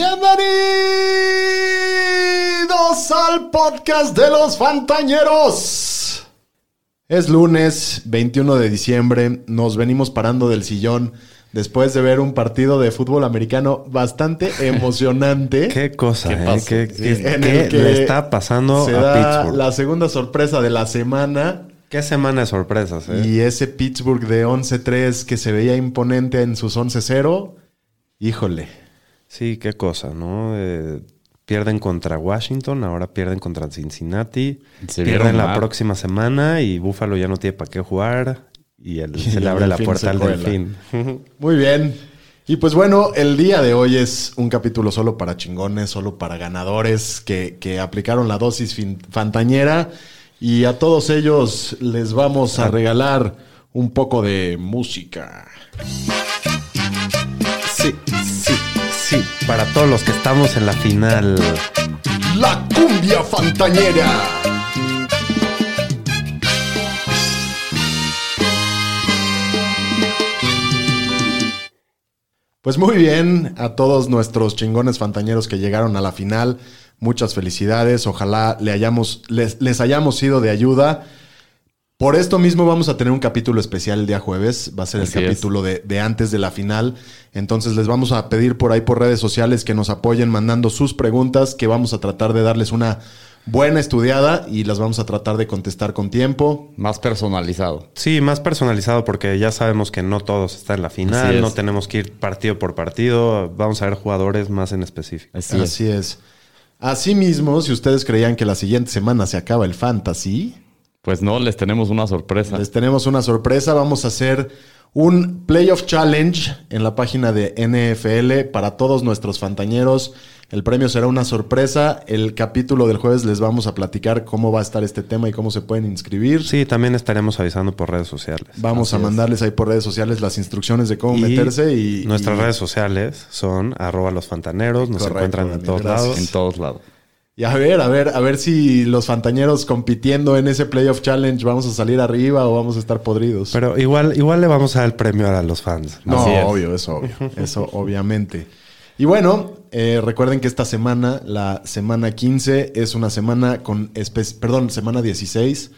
Bienvenidos al podcast de los Fantañeros. Es lunes 21 de diciembre, nos venimos parando del sillón después de ver un partido de fútbol americano bastante emocionante. Qué cosa, ¿eh? ¿Qué, Sí, qué- en qué el que le está pasando Se a da Pittsburgh? la segunda sorpresa de la semana Qué semana de sorpresas, ¿eh? y ese Pittsburgh de 11-3 que se veía imponente en sus 11-0. Híjole. Sí, qué cosa, ¿no? Eh, pierden contra Washington, ahora pierden contra Cincinnati. Se pierden la mal. próxima semana y Buffalo ya no tiene para qué jugar. Y, el- Y se le abre la puerta al delfín. Muy bien. Y pues bueno, el día de hoy es un capítulo solo para chingones, solo para ganadores que, que aplicaron la dosis fin- fantañera. Y a todos ellos les vamos a regalar un poco de música. Para todos los que estamos en la final. La cumbia fantañera. Pues muy bien, a todos nuestros chingones fantañeros que llegaron a la final, muchas felicidades, ojalá le hayamos, les, les hayamos sido de ayuda. Por esto mismo vamos a tener un capítulo especial el día jueves, va a ser el Así capítulo de, de antes de la final, entonces les vamos a pedir por ahí por redes sociales que nos apoyen mandando sus preguntas, que vamos a tratar de darles una buena estudiada y las vamos a tratar de contestar con tiempo. Más personalizado. Sí, más personalizado porque ya sabemos que no todos están en la Así final, es. no tenemos que ir partido por partido, vamos a ver jugadores más en específico. Así, es. Así es. Asimismo, si ustedes creían que la siguiente semana se acaba el fantasy, Pues no, les tenemos una sorpresa. Les tenemos una sorpresa. Vamos a hacer un Playoff Challenge en la página de NFL para todos nuestros fantañeros. El premio será una sorpresa. El capítulo del jueves les vamos a platicar cómo va a estar este tema y cómo se pueden inscribir. Sí, también estaremos avisando por redes sociales. Vamos Así a es. mandarles ahí por redes sociales las instrucciones de cómo Y meterse y nuestras y- redes sociales son arroba los fantaneros, nos Correcto, encuentran en todos gracias. lados. En todos lados. Y a ver, a ver, a ver si los fantañeros compitiendo en ese Playoff Challenge vamos a salir arriba o vamos a estar podridos. Pero igual, igual le vamos a dar el premio a los fans. No, Así es. obvio, eso obvio. Eso obviamente. Y bueno, eh, recuerden que esta semana, la semana 15, es una semana con... Perdón, semana 16.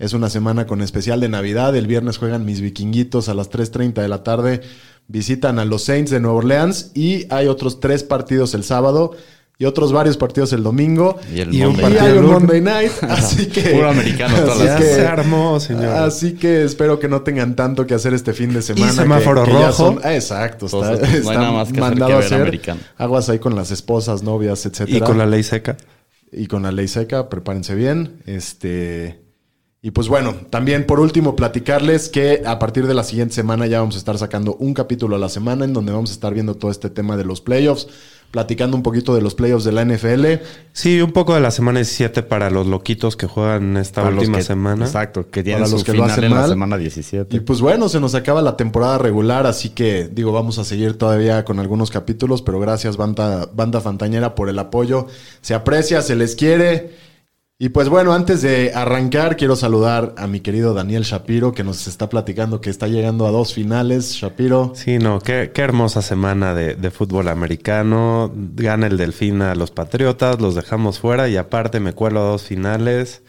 Es una semana con especial de Navidad. El viernes juegan mis vikinguitos a las 3.30 de la tarde. Visitan a los Saints de Nueva Orleans. Y hay otros tres partidos el sábado. Y otros varios partidos el domingo. Y el Y un Y Monday. partido hay un lunes. Monday Night. Así que... Puro americano todas así Ya que- se armó, señor. Así que espero que no tengan tanto que hacer este fin de semana. que- semáforo que ya rojo. son- ah, exacto, está, Entonces, no hay está nada más que hacer mandado a hacer. americano. Aguas ahí con las esposas, novias, etcétera. y con la ley seca. Y con la ley seca, prepárense bien. Este. Y pues bueno, también por último platicarles que a partir de la siguiente semana ya vamos a estar sacando un capítulo a la semana en donde vamos a estar viendo todo este tema de los playoffs, platicando un poquito de los playoffs de la NFL. Sí, un poco de la semana 17 para los loquitos que juegan esta Para última que- semana. Exacto, que tienen Para los su que lo final hacen en mal. la semana 17. Y pues bueno, se nos acaba la temporada regular, así que digo, vamos a seguir todavía con algunos capítulos, pero gracias banda, banda Fantañera por el apoyo. Se aprecia, se les quiere. Y pues bueno, antes de arrancar, quiero saludar a mi querido Daniel Shapiro, que nos está platicando que está llegando a dos finales. Shapiro, Sí, no, qué, qué hermosa semana de, de fútbol americano. Gana el Delfín a los Patriotas, los dejamos fuera y aparte me cuelo a dos finales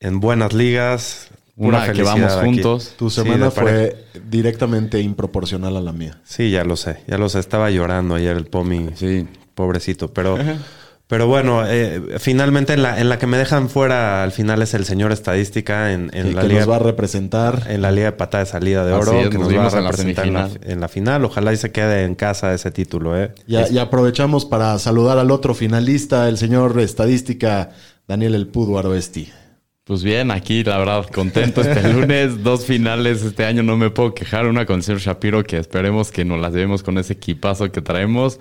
en buenas ligas. Una que felicidad vamos aquí. juntos. tu semana fue directamente improporcional a la mía. Sí, ya lo sé, ya lo sé. Estaba llorando ayer el Pomi, Sí. pobrecito, pero... Pero bueno, eh, finalmente en la, en la que me dejan fuera al final es el señor estadística en, en que la que liga nos va a representar. en la liga de patada de salida de oro es, que nos nos va a representar en la, en la final. Ojalá y se quede en casa ese título, ¿eh? Ya, ya aprovechamos para saludar al otro finalista, el señor estadística Daniel El Pudo Aroesti. Pues bien, aquí la verdad, contento este lunes, dos finales este año, no me puedo quejar. Una con el señor Shapiro, que esperemos que nos las llevemos con ese equipazo que traemos.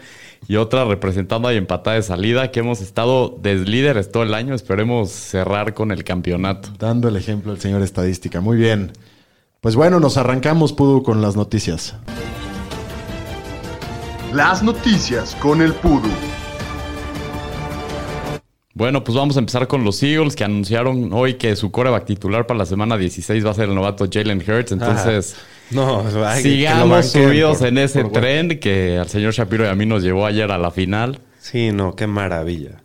Y otra representando ahí empatada de salida, que hemos estado deslíderes todo el año. Esperemos cerrar con el campeonato. Dando el ejemplo el señor estadística. Muy bien. Pues bueno, nos arrancamos, Pudu, con las noticias. Las noticias con el Pudu. Bueno, pues vamos a empezar con los Eagles, que anunciaron hoy que su coreback titular para la semana 16 va a ser el novato Jalen Hurts. Entonces, No, que lo sigamos subidos por- en ese por- tren que al señor Shapiro y a mí nos llevó ayer a la final. Sí, no, qué maravilla.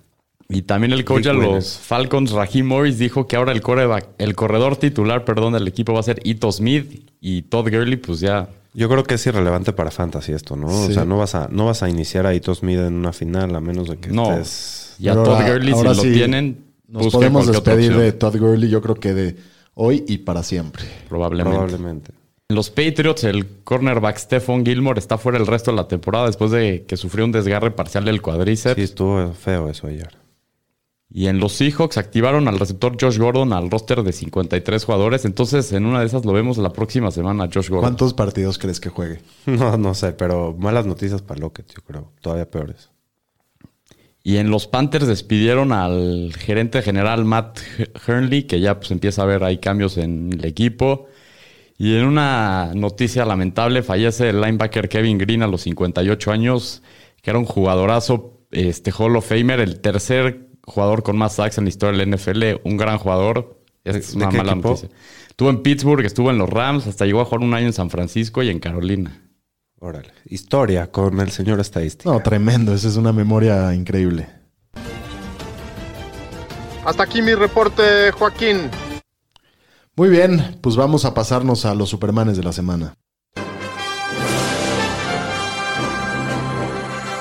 Y también el coach de Rick los Falcons, Raheem Morris, dijo que ahora el, coreback, el corredor titular perdón, del equipo va a ser Ito Smith y Todd Gurley, pues ya. Yo creo que es irrelevante para Fantasy esto, ¿no? Sí. O sea, no vas a, no vas a iniciar a Ito Smith en una final a menos de que No. estés... Y a Pero Todd ahora- Gurley, si lo tienen, Nos podemos despedir de Todd Gurley, yo creo que de hoy y para siempre. Probablemente. Probablemente. Los Patriots, el cornerback Stephon Gilmore está fuera el resto de la temporada después de que sufrió un desgarre parcial del cuádriceps. Sí, estuvo feo eso ayer. Y en los Seahawks activaron al receptor Josh Gordon al roster de 53 jugadores. Entonces, en una de esas lo vemos la próxima semana, Josh Gordon. ¿Cuántos partidos crees que juegue? No, no sé, pero malas noticias para Lockett, yo creo. Todavía peores. Y en los Panthers despidieron al gerente general Matt Hernley, que ya pues empieza a ver hay cambios en el equipo. Y en una noticia lamentable, fallece el linebacker Kevin Green a los 58 años, que era un jugadorazo, este Hall of Famer, el tercer jugador con más sacks en la historia del NFL, un gran jugador. Es ¿De- una mala equipo? noticia. Estuvo en Pittsburgh, estuvo en los Rams, hasta llegó a jugar un año en San Francisco y en Carolina. Órale. Historia con el señor estadística. No, tremendo. Esa es una memoria increíble. Hasta aquí mi reporte, Joaquín. Muy bien, pues vamos a pasarnos a los Supermanes de la semana.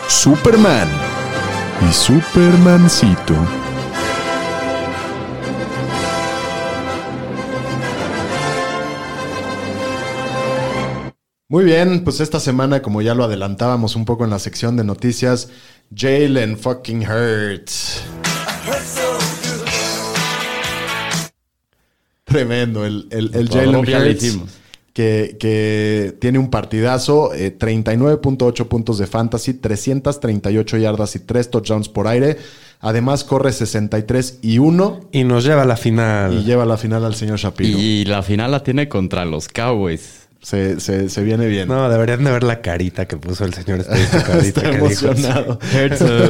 Superman y Supermancito. Muy bien, pues esta semana, como ya lo adelantábamos un poco en la sección de noticias, Jalen fucking Hurts. Tremendo, el, el, el Jalen Hurts que, que tiene un partidazo, eh, 39.8 puntos de fantasy, 338 yardas y 3 touchdowns por aire. Además corre 63 y 1 Y nos lleva a la final. y lleva la final al señor Shapiro. Y la final la tiene contra los Cowboys. Se, se- se viene bien. No, deberían de ver la carita que puso el señor estadística ahorita Está que dijo, emocionado.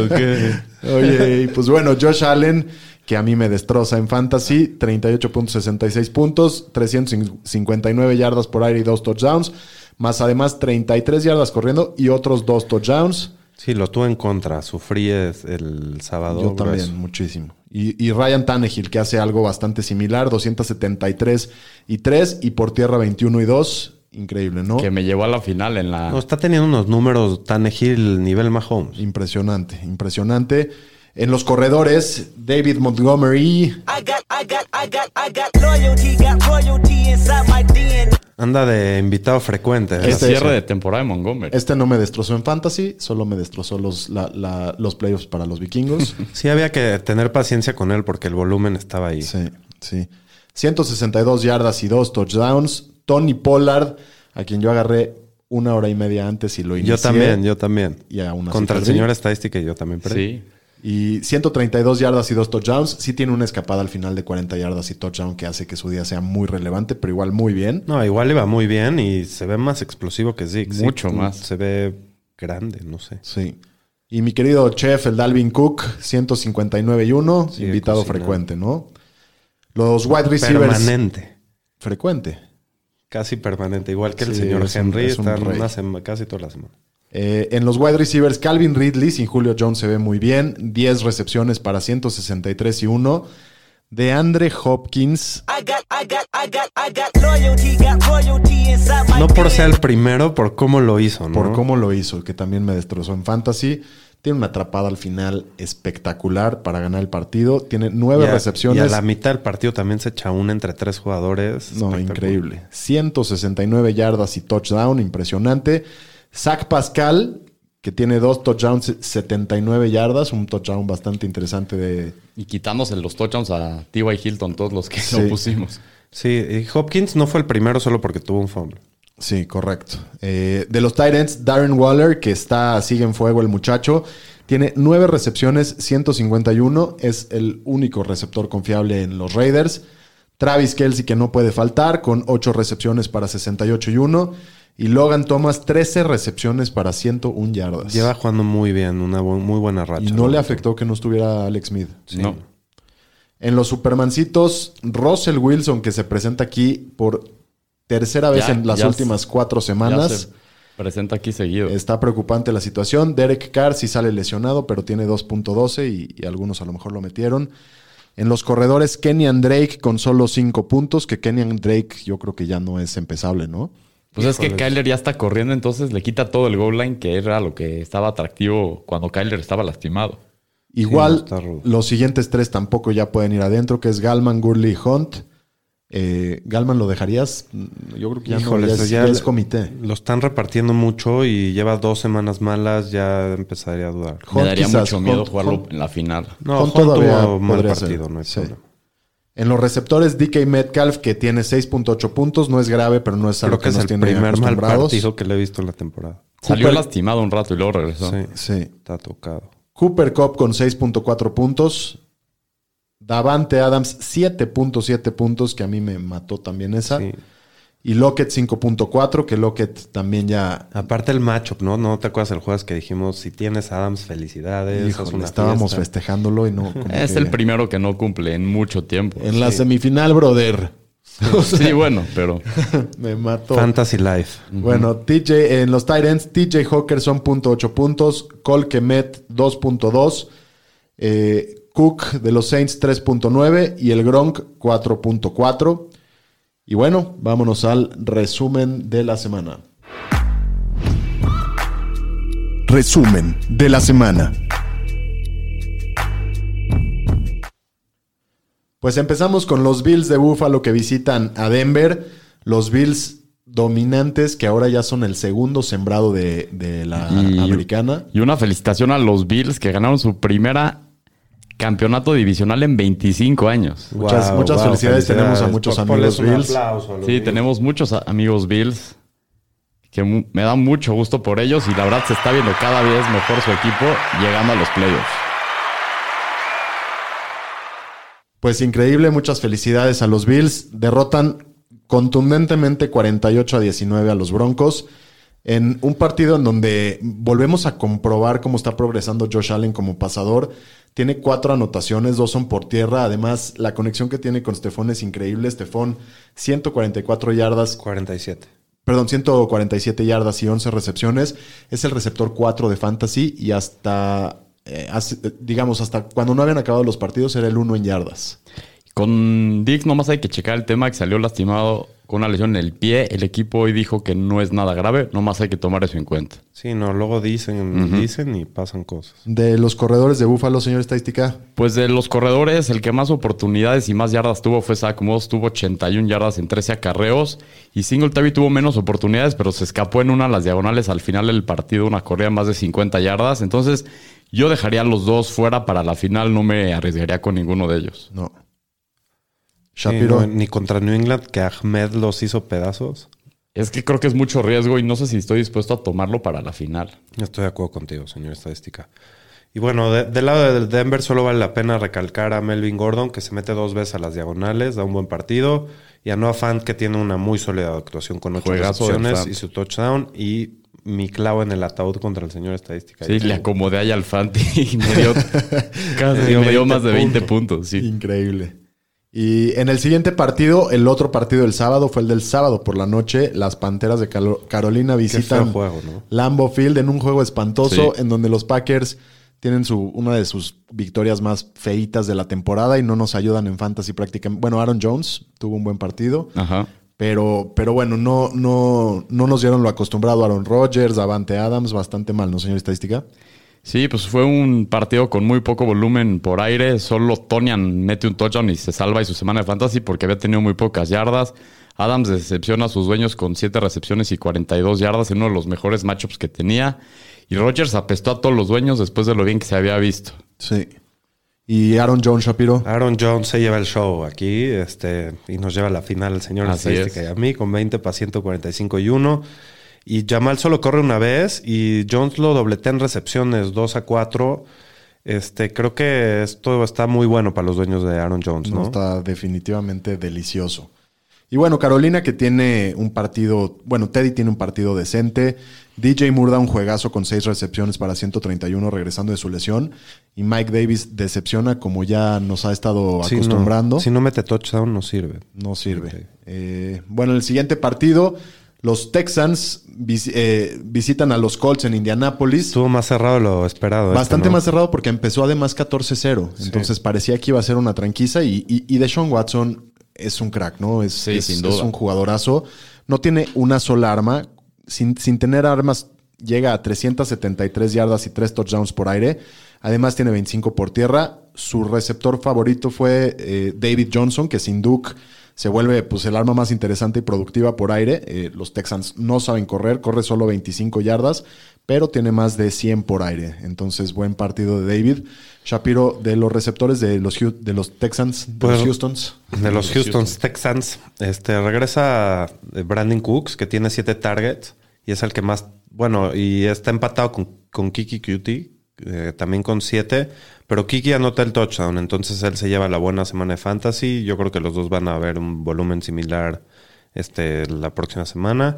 Good. Oye, y pues bueno, Josh Allen, que a mí me destroza en fantasy, 38.66 puntos, 359 yardas por aire y dos touchdowns, más además 33 yardas corriendo y otros dos touchdowns. Sí, lo tuve en contra. Sufrí el sábado. Yo también, grueso. muchísimo. Y, y Ryan Tannehill, que hace algo bastante similar, 273 y 3 y por tierra 21 y 2. Increíble, ¿no? que me llevó a la final en la. No, está teniendo unos números tan Hill nivel Mahomes. Impresionante, impresionante. En los corredores, David Montgomery. Anda de invitado frecuente. el ¿verdad? este- cierre de temporada de Montgomery. Este no me destrozó en fantasy, solo me destrozó los, la- la- los playoffs para los vikingos. Sí, había que tener paciencia con él porque el volumen estaba ahí. sí, sí. 162 yardas y dos touchdowns. Tony Pollard, a quien yo agarré una hora y media antes y lo inicié. Yo también, yo también. Y aún así Contra el perdí. señor estadística yo también perdí. Sí. Y 132 yardas y dos touchdowns. Sí tiene una escapada al final de 40 yardas y touchdown que hace que su día sea muy relevante, pero igual muy bien. No, igual iba muy bien y se ve más explosivo que. Zeke, Mucho más. Se ve grande, no sé. Sí. Y mi querido chef, el Dalvin Cook, 159 y 1, Sigue invitado cocinando. frecuente, ¿no? Los wide receivers. Permanente. Frecuente. Casi permanente. Igual que el Sí, señor es un- Henry. es un Están rey. una sema- casi toda la semana. Eh, en los wide receivers, Calvin Ridley, sin Julio Jones se ve muy bien. 10 recepciones para 163 y 1. De Andre Hopkins. No por ser el primero, por cómo lo hizo, ¿no? Por cómo lo hizo, que también me destrozó en fantasy. Tiene una atrapada al final espectacular para ganar el partido. Tiene nueve Y a- recepciones. Y a la mitad del partido también se echa una entre tres jugadores. No, increíble. 169 yardas y touchdown, impresionante. Zach Pascal, que tiene dos touchdowns, 79 yardas, un touchdown bastante interesante de... Y quitándose los touchdowns a T.Y. Hilton, todos los que Sí. lo pusimos. Sí, y Hopkins no fue el primero solo porque tuvo un fumble. Sí, correcto. Eh, de los Titans, Darren Waller, que está, sigue en fuego el muchacho, tiene nueve recepciones, 151, es el único receptor confiable en los Raiders. Travis Kelsey, que no puede faltar, con ocho recepciones para 68 y 1. Y Logan Thomas, 13 recepciones para 101 yardas. Lleva jugando muy bien, una bu- muy buena racha. y no le afectó que no estuviera Alex Smith. No. En los Supermancitos, Russell Wilson, que se presenta aquí por tercera vez Ya, en las últimas cuatro Ya semanas. se presenta aquí seguido. Está preocupante la situación. Derek Carr sí sale lesionado, pero tiene 2.12 y, y algunos a lo mejor lo metieron. En los corredores, Kenyan Drake con solo 5 puntos, que Kenyan Drake yo creo que ya no es empezable, ¿no? Pues es que. Kyler ya está corriendo, entonces le quita todo el goal line, que era lo que estaba atractivo cuando Kyler estaba lastimado. Igual, no, los siguientes tres tampoco ya pueden ir adentro, que es Galman, Gurley y Hunt. Eh, Galman lo dejarías, yo creo que ya, no, Híjoles, ya es, ya ya le- es comité. Lo están repartiendo mucho y lleva dos semanas malas, ya empezaría a dudar. Me Hunt daría quizás, mucho miedo Hunt- jugarlo Hunt- en la final. No, Hunt Hunt todavía tuvo mal ser. partido, no hay Sí. problema. En los receptores, DK Metcalf, que tiene 6.8 puntos, no es grave, pero no es algo Creo que es nos el tiene primer mal partido que le he visto en la temporada. Salió Cooper- lastimado un rato y luego regresó. Sí, Sí. está tocado. Cooper Cup con 6.4 puntos. Davante Adams 7.7 puntos, que a mí me mató también esa. Sí. Y Lockett 5.4, que Lockett también ya... Aparte el matchup, ¿no? ¿No te acuerdas el jueves que dijimos, si tienes Adams, felicidades? Híjole, haz una estábamos fiesta"? festejándolo y no... como Es que- el primero que no cumple en mucho tiempo. En la semifinal, brother. Sí, bueno, pero Me mató. Fantasy Life. Bueno, TJ en los Titans, TJ Hawkerson, .8 puntos. Cole Kemet, 2.2. eh, Cook de los Saints, 3.9. Y el Gronk, 4.4. Y bueno, vámonos al resumen de la semana. Resumen de la semana. Pues empezamos con los Bills de Buffalo que visitan a Denver. Los Bills dominantes que ahora ya son el segundo sembrado de, de la Y- americana. Y una felicitación a los Bills que ganaron su primera campeonato divisional en 25 años. Muchas- muchas felicidades tenemos a muchos amigos Bills. aplauso Sí, Bills. tenemos muchos amigos Bills que me da mucho gusto por ellos y la verdad se está viendo cada vez mejor su equipo llegando a los playoffs. Pues increíble, muchas felicidades a los Bills. Derrotan contundentemente 48 a 19 a los Broncos en un partido en donde volvemos a comprobar cómo está progresando Josh Allen como pasador. Tiene cuatro anotaciones, dos son por tierra. Además, la conexión que tiene con Stefón es increíble. Stefón, 144 yardas, 47. perdón, 147 yardas y 11 recepciones. Es el receptor 4 de Fantasy y hasta, eh, hace- digamos, hasta cuando no habían acabado los partidos era el 1 en yardas. Con Dick nomás hay que checar el tema que salió lastimado con una lesión en el pie. El equipo hoy dijo que no es nada grave, nomás hay que tomar eso en cuenta. Sí, no, luego dicen, dicen y pasan cosas. De los corredores de Búfalo, señor estadística. Pues de los corredores, el que más oportunidades y más yardas tuvo fue Zach Moss, tuvo 81 yardas en 13 acarreos. Y Singletary tuvo menos oportunidades, pero se escapó en una de las diagonales al final del partido, una corrida más de 50 yardas. Entonces, yo dejaría a los dos fuera para la final, no me arriesgaría con ninguno de ellos. No. Shapiro. no, ni contra New England, que Ahmed los hizo pedazos. Es que creo que es mucho riesgo y no sé si estoy dispuesto a tomarlo para la final. Estoy de acuerdo contigo, señor estadística. Y bueno, de- del lado del Denver solo vale la pena recalcar a Melvin Gordon, que se mete dos veces a las diagonales, da un buen partido. Y a Noah Fant, que tiene una muy sólida actuación con ocho recepciones Fant. y su touchdown. Y mi clavo en el ataúd contra el señor estadística. Sí, le acomodé ahí al Fanti y me dio, casi, Me dio me dio 20 más de 20 puntos. puntos. sí. Increíble. Y en el siguiente partido, el otro partido del sábado fue el del sábado por la noche. Las Panteras de Calo- Carolina visitan juego, ¿no? Lambeau Field en un juego espantoso Sí. en donde los Packers tienen su, una de sus victorias más feitas de la temporada y no nos ayudan en fantasy prácticamente. Bueno, Aaron Jones tuvo un buen partido, Ajá. pero, pero bueno, no, no, no nos dieron lo acostumbrado. Aaron Rodgers, Davante Adams, bastante mal, ¿no, señor estadística? Sí, pues fue un partido con muy poco volumen por aire. Solo Tonian mete un touchdown y se salva y su semana de fantasy porque había tenido muy pocas yardas. Adams decepciona a sus dueños con 7 recepciones y 42 yardas en uno de los mejores matchups que tenía. Y Rodgers apestó a todos los dueños después de lo bien que se había visto. Sí. Y Aaron Jones Shapiro. Aaron Jones se lleva el show aquí este, y nos lleva a la final el señor Así estadística es. y a mí con 20 para 145 y 1. Y Jamal solo corre una vez y Jones lo dobletea en recepciones 2 a 4. Este, creo que esto está muy bueno para los dueños de Aaron Jones, No, ¿no? está definitivamente delicioso. Y bueno, Carolina que tiene un partido, bueno, Teddy tiene un partido decente. DJ Moore da un juegazo con seis recepciones para 131 regresando de su lesión. Y Mike Davis decepciona como ya nos ha estado no- acostumbrando. si no mete touchdown, no sirve. No sirve. Eh, bueno, el siguiente partido, los Texans vis- eh, visitan a los Colts en Indianápolis. Estuvo más cerrado de lo esperado. este, Bastante ¿no? más cerrado porque empezó además 14-0. Entonces parecía que iba a ser una tranquiza. Y, y, y Deshaun Watson es un crack, ¿no? Es, Sí, es- sin es duda. un jugadorazo. No tiene una sola arma. Sin, sin tener armas, llega a 373 yardas y 3 touchdowns por aire. Además, tiene 25 por tierra. Su receptor favorito fue eh, David Johnson, que sin Duke se vuelve pues, el arma más interesante y productiva por aire. Eh, los Texans no saben correr, corre solo 25 yardas, pero tiene más de 100 por aire. Entonces, buen partido de David. Shapiro, de los receptores de los, de los Texans, de los Houstons. De los Houston Texans, este, regresa eh, Brandon Cooks, que tiene siete targets y es el que más, bueno, y está empatado con, con Kiki Cutie, eh, también con siete, pero Kiki anota el touchdown, entonces él se lleva la buena semana de fantasy. Yo creo que los dos van a ver un volumen similar este, la próxima semana.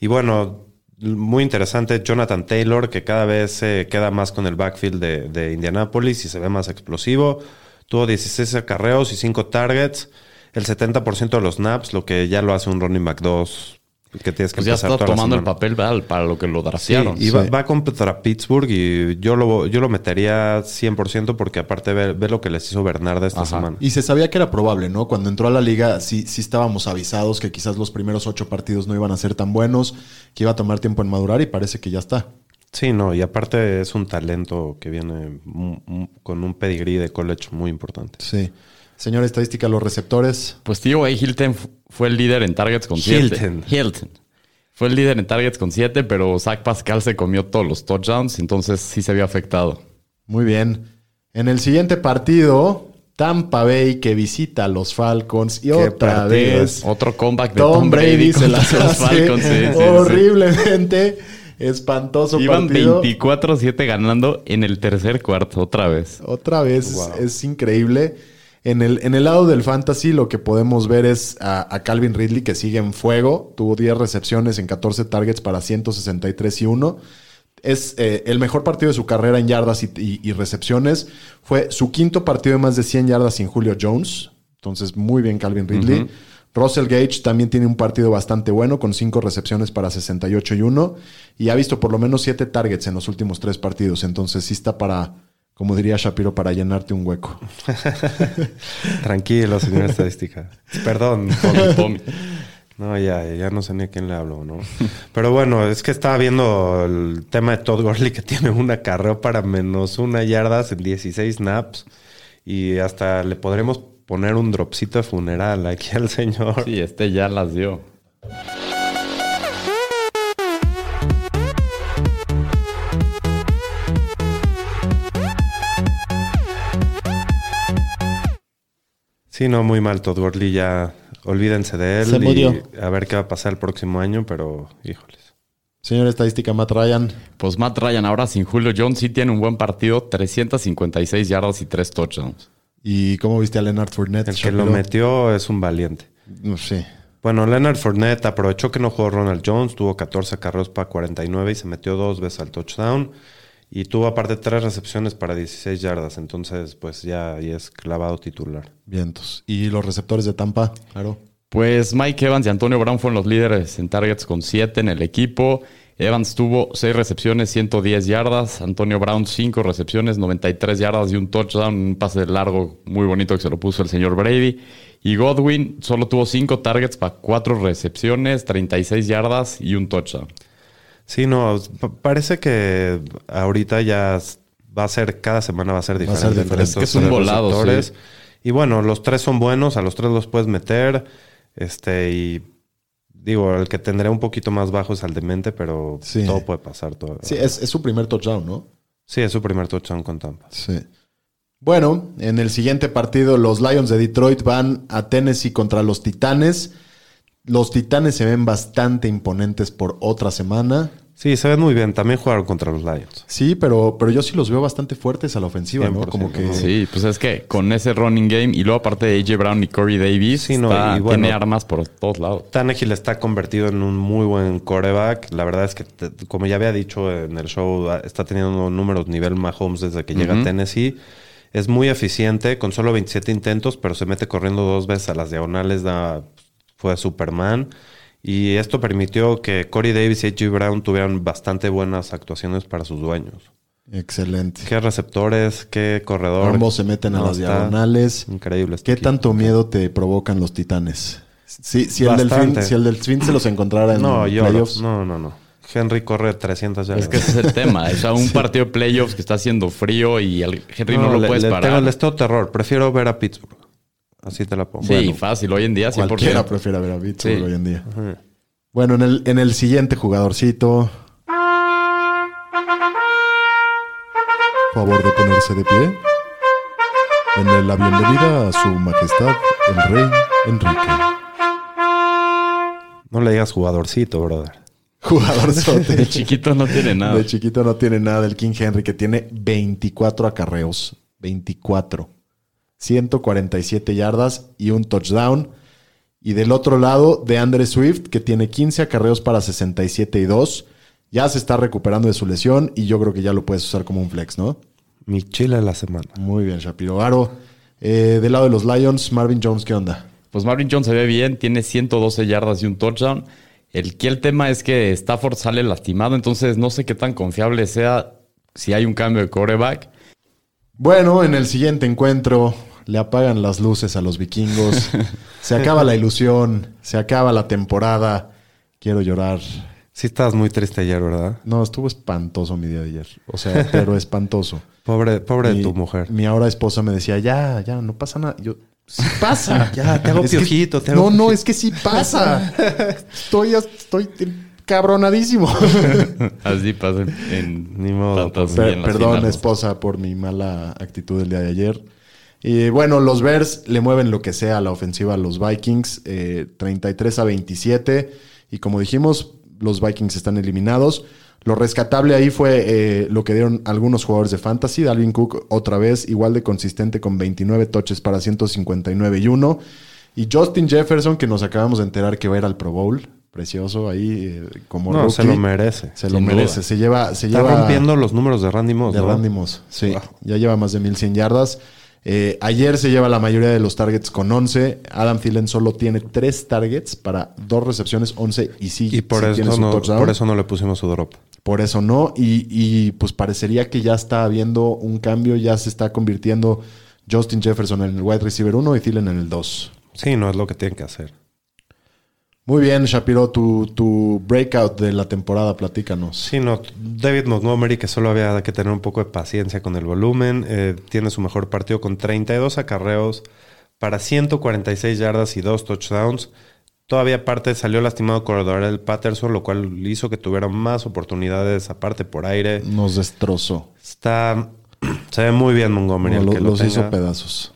Y bueno, muy interesante Jonathan Taylor, que cada vez se queda más con el backfield de, Indianapolis y se ve más explosivo. Tuvo 16 acarreos y 5 targets. El 70% de los snaps, lo que ya lo hace un running back 2, que tienes que Pues ya está toda la tomando el papel ¿verdad? para lo que lo Sí, draftearon. y va, Sí. va contra Pittsburgh y yo lo, yo lo metería 100% porque aparte ve, ve lo que les hizo Bernarda esta Ajá. semana. Y se sabía que era probable, ¿no? Cuando entró a la liga, sí, sí estábamos avisados que quizás los primeros ocho partidos no iban a ser tan buenos, que iba a tomar tiempo en madurar y parece que ya está. Sí, no, y aparte es un talento que viene con un pedigrí de college muy importante. Sí. Señor estadística, los receptores. Pues tío, Hilton fu- fue el líder en targets con 7. Hilton. Hilton. Fue el líder en targets con 7, pero Zach Pascal se comió todos los touchdowns, entonces sí se vio afectado. Muy bien. En el siguiente partido, Tampa Bay que visita a los Falcons y otra partido vez Otro comeback de Tom Brady se contra las los Falcons. sí, sí, sí. horriblemente. Espantoso Iban partido. 24-7 ganando en el tercer cuarto, otra vez. Otra vez, es, increíble. En el, en el lado del fantasy lo que podemos ver es a, a Calvin Ridley que sigue en fuego. Tuvo 10 recepciones en 14 targets para 163 y 1. Es eh, el mejor partido de su carrera en yardas y, y- y recepciones. Fue su quinto partido de más de 100 yardas sin Julio Jones. Entonces, muy bien Calvin Ridley. Russell Gage también tiene un partido bastante bueno con 5 recepciones para 68 y 1. Y ha visto por lo menos 7 targets en los últimos 3 partidos. Entonces, sí está para, como diría Shapiro, para llenarte un hueco. Tranquilo, señor estadística. Perdón. Tommy, Tommy. No, ya, ya no sé ni a quién le hablo, ¿no? Pero bueno, es que estaba viendo el tema de Todd Gurley que tiene un acarreo para menos una yardas en 16 snaps y hasta le podremos poner un dropcito de funeral aquí al señor. Sí, este ya las dio. Sí, no, muy mal Todd Gurley, ya olvídense de él Se y murió. a ver qué va a pasar el próximo año, pero híjoles. Señor estadística, Matt Ryan. Pues Matt Ryan ahora sin Julio Jones sí tiene un buen partido, 356 yardas y 3 touchdowns. ¿Y cómo viste a Leonard Fournette? El que lo metió es un valiente. No sé. Bueno, Leonard Fournette aprovechó que no jugó Ronald Jones, tuvo 14 carreros para 49 y se metió dos veces al touchdown. Y tuvo aparte tres recepciones para 16 yardas, entonces pues ya ahí es clavado titular. Vientos. ¿Y los receptores de Tampa? Claro. Pues Mike Evans y Antonio Brown fueron los líderes en targets con 7 en el equipo. Evans tuvo 6 recepciones, 110 yardas. Antonio Brown 5 recepciones, 93 yardas y un touchdown. Un pase largo muy bonito que se lo puso el señor Brady. Y Godwin solo tuvo 5 targets para 4 recepciones, 36 yardas y un touchdown. Sí, no, pa- parece que ahorita ya va a ser, cada semana va a ser a diferente. ser entre diferente. estos Es que es un volado, sí. Y bueno, los tres son buenos, a los tres los puedes meter. Este, y digo, el que tendré un poquito más bajo es al demente, pero Sí. todo puede pasar. Todo. Sí, es, es su primer touchdown, ¿no? Sí, es su primer touchdown con Tampa. Sí. Bueno, en el siguiente partido, los Lions de Detroit van a Tennessee contra los Titanes. Los Titanes se ven bastante imponentes por otra semana. Sí, se ven muy bien. También jugaron contra los Lions. Sí, pero, pero yo sí los veo bastante fuertes a la ofensiva, ¿no? 100%, Como que. Sí, pues es que con ese running game y luego aparte de AJ Brown y Corey Davis, Sí, no, está- y bueno- tiene armas por todos lados. Tannehill está convertido en un muy buen coreback. La verdad es que, te- como ya había dicho en el show, está teniendo números nivel Mahomes desde que llega a Tennessee. Es muy eficiente, con solo 27 intentos, pero se mete corriendo dos veces a las diagonales. Da, fue Superman. Y esto permitió que Corey Davis y A.J. Brown tuvieran bastante buenas actuaciones para sus dueños. Excelente. Qué receptores, qué corredor. Ambos se meten a No, las diagonales. Increíble. este ¿Qué equipo. tanto miedo te provocan los Titanes? Si, si, el, delfín, si el Delfín se los encontrara en No, yo. playoffs. No, no, no. Henry corre 300 yardas. Es que ese es el tema. O sea, un partido de playoffs que está haciendo frío y al Henry no, lo le- puedes le parar. Tengo, les tengo terror. Prefiero ver a Pittsburgh. Así te la pongo. sí, Bueno, fácil. Hoy en día, 100%. Cualquiera prefiere ver a Pittsburgh Sí. hoy en día. Bueno, en el, en el siguiente jugadorcito. Favor de ponerse de pie. En la bienvenida a su majestad, el rey Enrique. no le digas jugadorcito, brother. Jugador sote. De chiquito no tiene nada. De chiquito no tiene nada del King Henry, que tiene 24 acarreos. 24. 147 yardas y un touchdown. Y del otro lado, de Andre Swift, que tiene 15 acarreos para 67 y 2. Ya se está recuperando de su lesión y yo creo que ya lo puedes usar como un flex, ¿no? Mi chile de la semana. Muy bien, Shapiro. Aro, eh, del lado de los Lions, Marvin Jones, ¿qué onda? Pues Marvin Jones se ve bien, tiene 112 yardas y un touchdown. El que el tema es que Stafford sale lastimado, entonces no sé qué tan confiable sea si hay un cambio de quarterback. Bueno, en el siguiente encuentro le apagan las luces a los vikingos. Se acaba la ilusión, se acaba la temporada. Quiero llorar. Sí estabas muy triste ayer, ¿verdad? No, estuvo espantoso mi día de ayer. O sea, pero espantoso. Pobre, pobre de tu mujer. Mi ahora esposa me decía, ya, ya, no pasa nada. Yo, sí pasa. Ya, te hago Es que- piojito, te hago No, no, es que sí pasa. Estoy, estoy cabronadísimo. Así pasa en, Ni modo, Per- las perdón, finales. esposa, por mi mala actitud el día de ayer. Y bueno, los Bears le mueven lo que sea a la ofensiva a los Vikings, eh, 33 a 27. Y como dijimos, los Vikings están eliminados. Lo rescatable ahí fue eh, lo que dieron algunos jugadores de fantasy. Dalvin Cook, otra vez, igual de consistente con 29 touches para 159 y 1. Y Justin Jefferson, que nos acabamos de enterar que va a ir al Pro Bowl. Precioso ahí, eh, como No, se lo merece. Se lo merece. duda. Se lleva, se Está lleva rompiendo los números de Randy Moss, de ¿no? Randy Moss. Sí, Wow. ya lleva más de 1100 yardas. Eh, ayer se lleva la mayoría de los targets con 11. Adam Thielen solo tiene 3 targets para dos recepciones, 11 y sí, Y por, sí eso no, touchdown. por eso no le pusimos su drop. Por eso no. Y, y, pues parecería que ya está habiendo un cambio. Ya se está convirtiendo Justin Jefferson en el wide receiver 1 y Thielen en el 2. Sí, no es lo que tienen que hacer. Muy bien, Shapiro, tu, tu breakout de la temporada, platícanos. Sí, no. David Montgomery, que solo había que tener un poco de paciencia con el volumen, eh, tiene su mejor partido con 32 acarreos para 146 yardas y dos touchdowns. Todavía aparte salió lastimado Cordell Patterson, lo cual hizo que tuviera más oportunidades aparte por aire. Nos destrozó. Está... Se ve muy bien Montgomery. No, el lo- que lo los hizo tenga. pedazos.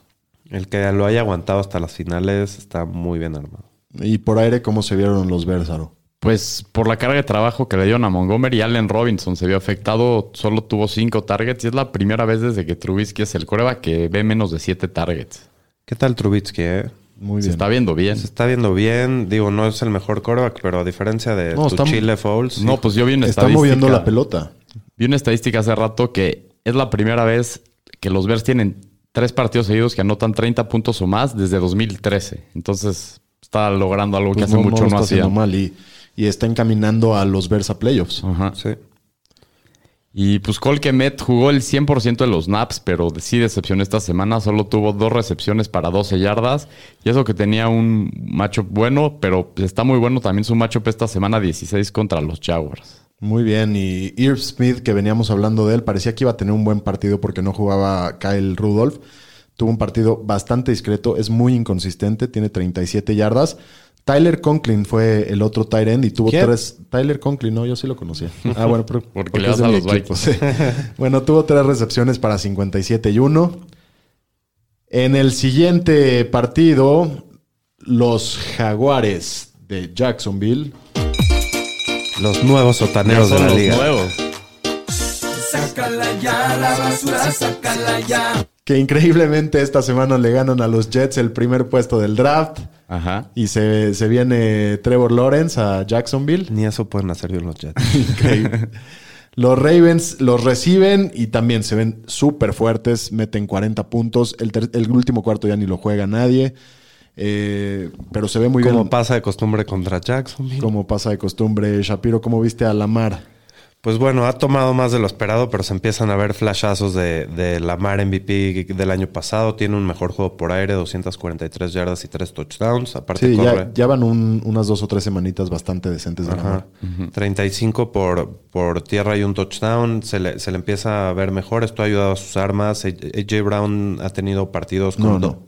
El que lo haya aguantado hasta las finales está muy bien armado. Y por aire, ¿cómo se vieron los Bersaro? Pues por la carga de trabajo que le dieron a Montgomery, Allen Robinson se vio afectado, solo tuvo cinco targets y es la primera vez desde que Trubisky es el coreback que ve menos de siete targets. ¿Qué tal Trubitsky? eh? Muy Se bien. está viendo bien. Se está viendo bien. Digo, no es el mejor coreback, pero a diferencia de No, tu está- Chile Fouls... No, pues yo vi una Está estadística. moviendo la pelota. Vi una estadística hace rato que es la primera vez que los Bears tienen tres partidos seguidos que anotan 30 puntos o más desde 2013. Entonces está logrando algo que Pues hace no- no mucho no, está haciendo hacía. mal y, y está encaminando a los Bears a playoffs. Ajá. Sí. Y pues Cole Kemet jugó el 100% de los naps, pero sí decepcionó esta semana. Solo tuvo dos recepciones para 12 yardas. Y eso que tenía un matchup bueno, pero está muy bueno también su matchup esta semana 16 contra los Jaguars. Muy bien, y Irv Smith, que veníamos hablando de él, parecía que iba a tener un buen partido porque no jugaba Kyle Rudolph. Tuvo un partido bastante discreto, es muy inconsistente, tiene 37 yardas. Tyler Conklin fue el otro tight end y tuvo ¿Quién? tres. Tyler Conklin, no, yo sí lo conocía. Ah, bueno, pero Porque le es vas de a mi los equipo, sí. bueno, tuvo tres recepciones para 57 y 1. En el siguiente partido, los Jaguares de Jacksonville Los nuevos Ya sotaneros de la los liga. nuevos. Que increíblemente esta semana le ganan a los Jets el primer puesto del draft. Ajá. Y se, se viene Trevor Lawrence a Jacksonville. Ni eso pueden hacer bien los Jets. Increíble. Los Ravens los reciben y también se ven súper fuertes. Meten 40 puntos. El, el último cuarto ya ni lo juega nadie. Eh, pero se ve muy Como bien. pasa de costumbre contra Jacksonville. como pasa de costumbre. Shapiro, ¿cómo viste a Lamar? Pues bueno, ha tomado más de lo esperado, pero se empiezan a ver flashazos de, de Lamar MVP del año pasado. Tiene un mejor juego por aire, 243 yardas y 3 touchdowns. Aparte Sí, corre. ya, ya van un- unas dos o tres semanitas bastante decentes de. Lamar. 35 por, por tierra y un touchdown. Se le, se le empieza a ver mejor. Esto ha ayudado a sus armas. AJ Brown ha tenido partidos con... No, no.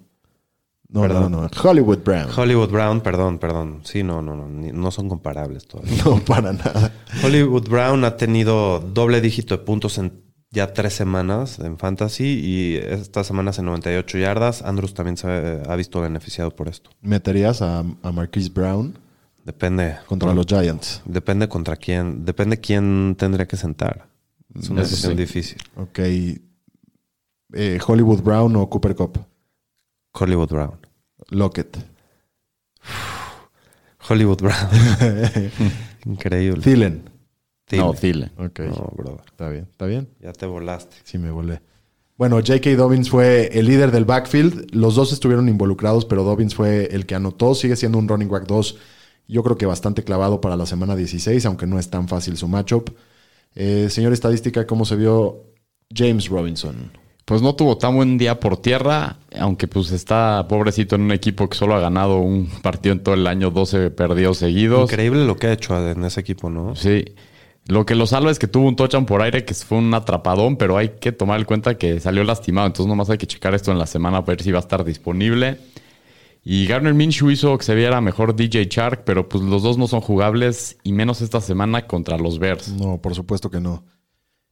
No, no, Perdón. no. Hollywood Brown. Hollywood Brown, perdón, perdón. Sí, no, no, no. no son comparables todavía. No, para nada. Hollywood Brown ha tenido doble dígito de puntos en ya tres semanas en fantasy y estas semanas en 98 yardas. Andrews también se ha visto beneficiado por esto. ¿Meterías a, a Marquise Brown Depende. contra los Giants? Depende contra quién. Depende quién tendría que sentar. Es una Eso decisión sí. difícil. Ok. Eh, Hollywood Brown o Cooper Cup. Hollywood Brown. Lockett. Hollywood Brown. Increíble. Thielen. No, Thielen. Ok. No, brother. Está bien, está bien. Ya te volaste. Sí, me volé. Bueno, J.K. Dobbins fue el líder del backfield. Los dos estuvieron involucrados, pero Dobbins fue el que anotó. Sigue siendo un running back 2. Yo creo que bastante clavado para la semana 16, aunque no es tan fácil su matchup. Eh, señor estadística, ¿cómo se vio James Robinson? Pues no tuvo tan buen día por tierra, aunque pues está pobrecito en un equipo que solo ha ganado un partido en todo el año, 12 perdidos seguidos. Increíble lo que ha hecho en ese equipo, ¿no? Sí. Lo que lo salva es que tuvo un touchdown por aire que fue un atrapadón, pero hay que tomar en cuenta que salió lastimado. Entonces nomás hay que checar esto en la semana para ver si va a estar disponible. Y Garner Minshew hizo que se viera mejor DJ Shark, pero pues los dos no son jugables y menos esta semana contra los Bears. No, por supuesto que no.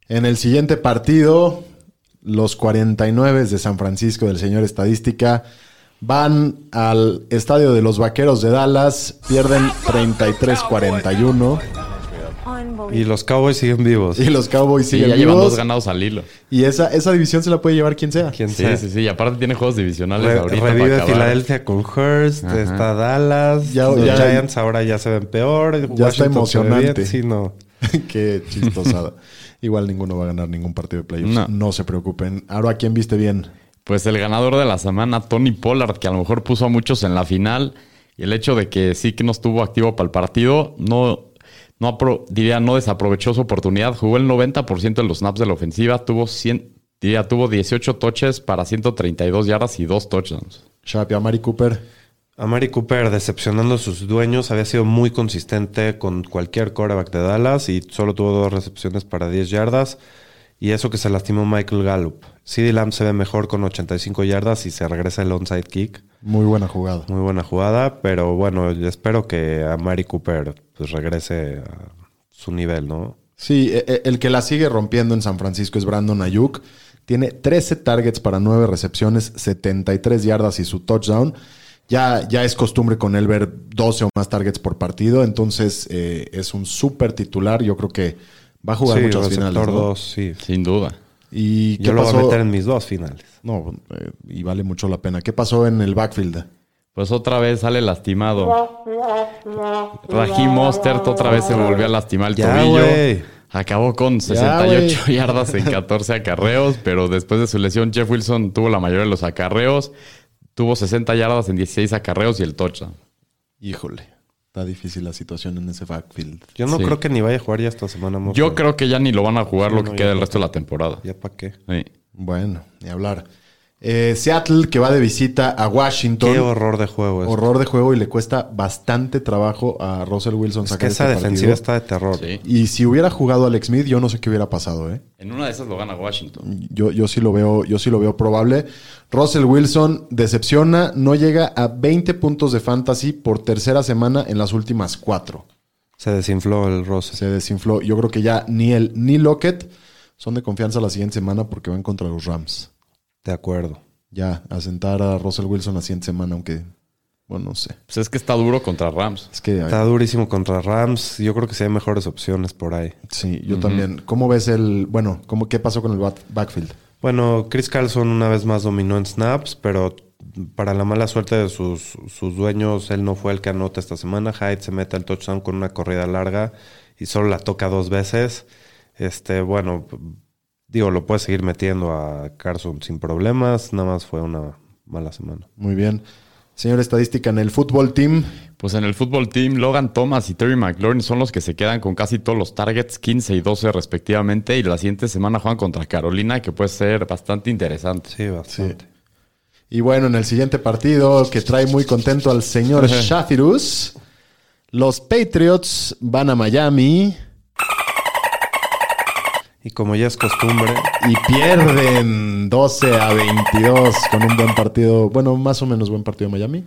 En el siguiente partido, los 49 de San Francisco del señor estadística van al estadio de los Vaqueros de Dallas, pierden 33-41 Y los Cowboys siguen vivos. y los Cowboys Sí, siguen ya llevan vivos. dos ganados al hilo. Y esa, esa división se la puede llevar quien sea. ¿Quién Sí, sabe? sí, sí. Y aparte tiene juegos divisionales Re- ahorita. revive. Filadelfia con Hurst, Ajá. está Dallas, Ya- los ya- Giants ahora ya se ven peor. Ya está Washington emocionante. bien. Sí, no. Qué chistosada. Igual ninguno va a ganar ningún partido de playoffs. No. No. se preocupen. Ahora, ¿a quién viste bien? Pues el ganador de la semana, Tony Pollard, que a lo mejor puso a muchos en la final. Y el hecho de que sí que no estuvo activo para el partido, no, no apro- diría, no desaprovechó su oportunidad. Jugó el 90% de los snaps de la ofensiva. Tuvo 100, diría, tuvo 18 touches para 132 yardas y 2 touchdowns. Shapi, a Mari Cooper. A Mari Cooper, decepcionando a sus dueños, había sido muy consistente con cualquier quarterback de Dallas y solo tuvo dos recepciones para 10 yardas. Y eso que se lastimó Michael Gallup. CD Lamb se ve mejor con 85 yardas y se regresa el onside kick. Muy buena jugada. Muy buena jugada, pero bueno, yo espero que a Mari Cooper pues, regrese a su nivel, ¿no? Sí, e- e- el que la sigue rompiendo en San Francisco es Brandon Ayuk. Tiene 13 targets para 9 recepciones, 73 yardas y su touchdown. Ya, ya es costumbre con él ver 12 o más targets por partido, entonces eh, es un súper titular. Yo creo que va a jugar sí, muchas receptor finales. ¿no? dos, sí. Sin duda. ¿Y qué Yo lo voy a meter en mis dos finales. No, eh, y vale mucho la pena. ¿Qué pasó en el backfield? Pues otra vez sale lastimado. Raheem Mostert otra vez se volvió a lastimar el Ya, tobillo. Acabó con 68 yardas en 14 acarreos, pero después de su lesión, Jeff Wilson tuvo la mayoría de los acarreos. Tuvo 60 yardas en 16 acarreos y el touchdown. Híjole, está difícil la situación en ese backfield. Yo no Sí. creo que ni vaya a jugar ya esta semana. Yo creo que ya ni lo van a jugar Sí, lo no, que ya queda el no. resto de la temporada. ¿Ya para qué? Sí. Bueno, ni hablar. Eh, Seattle que va de visita a Washington. Qué horror de juego es. Horror de juego y le cuesta bastante trabajo a Russell Wilson Es que sacar esa este defensiva partido. está de terror. Sí. Y si hubiera jugado Alex Smith, yo no sé qué hubiera pasado, ¿eh? En una de esas lo gana Washington. Yo, yo sí lo veo, yo sí lo veo probable. Russell Wilson decepciona, no llega a 20 puntos de fantasy por tercera semana en las últimas cuatro. Se desinfló el Rose. Se desinfló. Yo creo que ya ni él ni Lockett son de confianza la siguiente semana porque van contra los Rams. De acuerdo. Ya, a sentar a Russell Wilson la siguiente semana, aunque, bueno, no sé. Pues es que está duro contra Rams. Es que, Está durísimo contra Rams. Yo creo que sí hay mejores opciones por ahí. sí, yo también. ¿Cómo ves el, bueno, cómo, qué pasó con el backfield? Bueno, Chris Carlson una vez más dominó en snaps, pero para la mala suerte de sus, sus dueños, él no fue el que anota esta semana. Hyde se mete al touchdown con una corrida larga y solo la toca dos veces. Este, bueno, digo, lo puede seguir metiendo a Carlson sin problemas. Nada más fue una mala semana. Muy bien. Señor estadística, en el fútbol team, Pues en el fútbol team, Logan Thomas y Terry McLaurin son los que se quedan con casi todos los targets, 15 y 12 respectivamente. Y la siguiente semana juegan contra Carolina, que puede ser bastante interesante. Sí, bastante. Y bueno, en el siguiente partido que trae muy contento al señor Shafirus, los Patriots van a Miami Y como ya es costumbre, y pierden 12 a 22 con un buen partido, bueno, más o menos buen partido de Miami.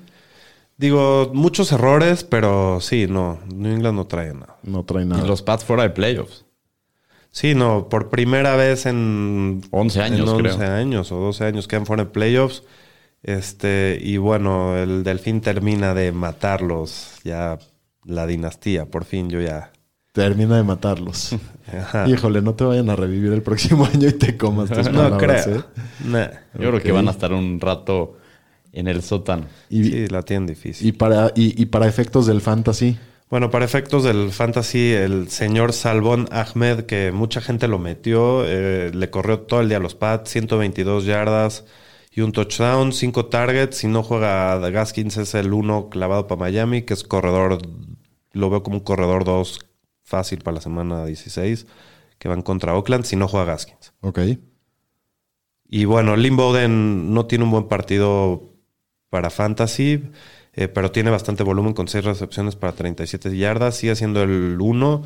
digo, muchos errores, pero sí, no, New England no trae nada. No trae Y nada. los Pats fuera de playoffs. Sí, no, por primera vez en 11 años, en 11 creo. años o 12 años quedan fuera de playoffs. Este, y bueno, el Delfín termina de matarlos, ya la dinastía, por fin yo ya. Termina de matarlos. Ajá. Híjole, no te vayan a revivir el próximo año y te comas tus no palabras, creo. ¿eh? Nah. Yo creo que van a estar un rato en el sótano. Y, Sí, la tienen difícil. y para, y, y para efectos del fantasy, Bueno, para efectos del fantasy, el señor Salvón Ahmed, que mucha gente lo metió, eh, le corrió todo el día a los Pats, 122 yardas y un touchdown, 5 targets. Si no juega Gaskins es el uno clavado para Miami, que es corredor, lo veo como un corredor 2 fácil para la semana 16, que van contra Oakland, si no juega Gaskins. ok. Y bueno, Lynn Bowden no tiene un buen partido para fantasy, eh, pero tiene bastante volumen con 6 recepciones para 37 yardas. Sigue siendo el 1.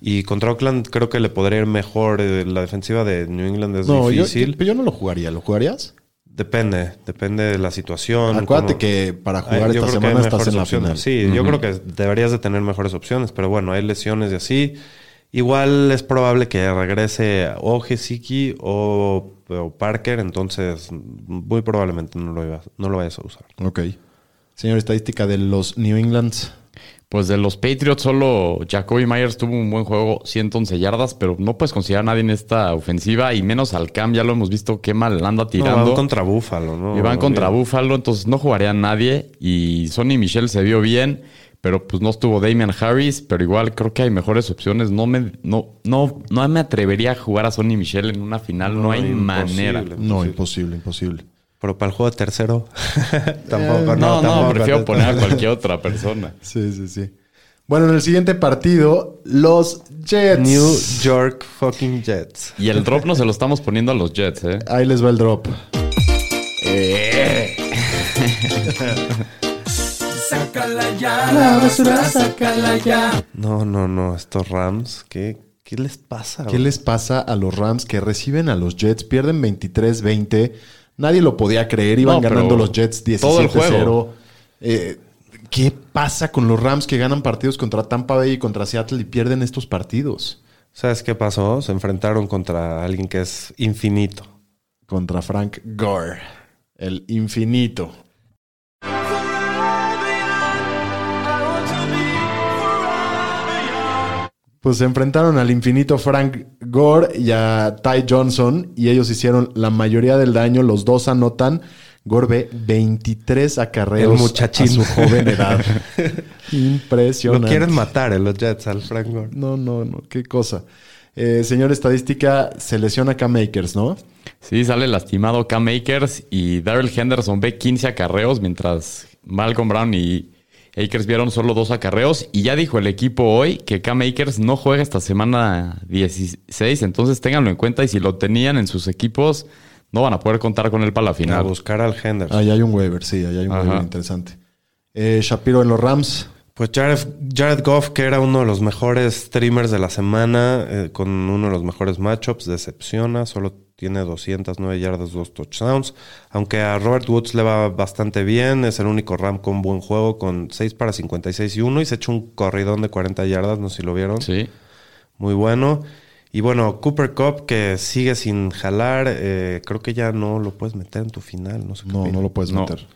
Y contra Oakland creo que le podría ir mejor. eh, la defensiva de New England es No, difícil. yo- pero yo no lo jugaría. ¿Lo jugarías? Depende, depende de la situación. Acuérdate que para jugar esta semana estás en la opciones. final. Sí, yo creo que deberías de tener mejores opciones, pero bueno, hay lesiones y así. Igual es probable que regrese o Gesicki o, o Parker, entonces muy probablemente no lo, ibas- no lo vayas a usar. Ok. Señor estadística de los New England. Pues de los Patriots solo Jacoby Myers tuvo un buen juego, 111 yardas, pero no puedes considerar a nadie en esta ofensiva y menos al Cam, ya lo hemos visto qué mal anda No, tirando. van contra Búfalo, ¿no? y van contra Olvídate. Buffalo, entonces no jugaría nadie. Y Sonny Michel se vio bien, pero pues no estuvo Damian Harris, pero igual creo que hay mejores opciones. No me, no, no, no me atrevería a jugar a Sonny Michel en una final, no, hay imposible. manera. No, imposible, imposible. Pero para el juego tercero, tampoco. Eh, No, no, tampoco. prefiero poner a cualquier otra persona. Sí, sí, sí. Bueno, en el siguiente partido, los Jets. New York fucking Jets. Y el drop no se lo estamos poniendo a los Jets, ¿eh? Ahí les va el drop. No, no, no. Estos Rams, ¿qué, qué les pasa? ¿Qué les pasa a los Rams que reciben a los Jets? Pierden 23-20. Nadie lo podía creer. Iban No, ganando los Jets todo el 17-0. juego. Eh, ¿Qué pasa con los Rams que ganan partidos contra Tampa Bay y contra Seattle y pierden estos partidos? ¿Sabes qué pasó? Se enfrentaron contra alguien que es infinito. Contra Frank Gore, el infinito. Pues se enfrentaron al infinito Frank Gore y a Ty Johnson y ellos hicieron la mayoría del daño. Los dos anotan. Gore ve 23 acarreos El muchachín. a su joven edad. Lo Impresionante. quieren matar en los Jets al Frank Gore. No, no, no. Qué cosa. Eh, señor estadística, se lesiona Cam Makers, ¿no? Sí, sale lastimado Cam Akers y Daryl Henderson ve 15 acarreos, mientras Malcolm Brown y Akers vieron solo dos acarreos. Y ya dijo el equipo hoy que Cam Akers no juega esta semana 16, entonces ténganlo en cuenta y si lo tenían en sus equipos, no van a poder contar con él para la A final. buscar al Henderson. Ahí hay un waiver, sí, ahí hay un Ajá. waiver interesante. Eh, Shapiro en los Rams. Pues Jared, Jared Goff, que era uno de los mejores streamers de la semana, eh, con uno de los mejores matchups, decepciona. Solo tiene 209 yardas, dos touchdowns. Aunque a Robert Woods le va bastante bien, es el único Ram con buen juego, con 6 para 56 y 1. Y se echó un corridón de 40 yardas, no sé si lo vieron. Sí. Muy bueno. Y bueno, Cooper Cup, que sigue sin jalar, eh, creo que ya no lo puedes meter en tu final. No sé qué No, opinas. no lo puedes No. meter.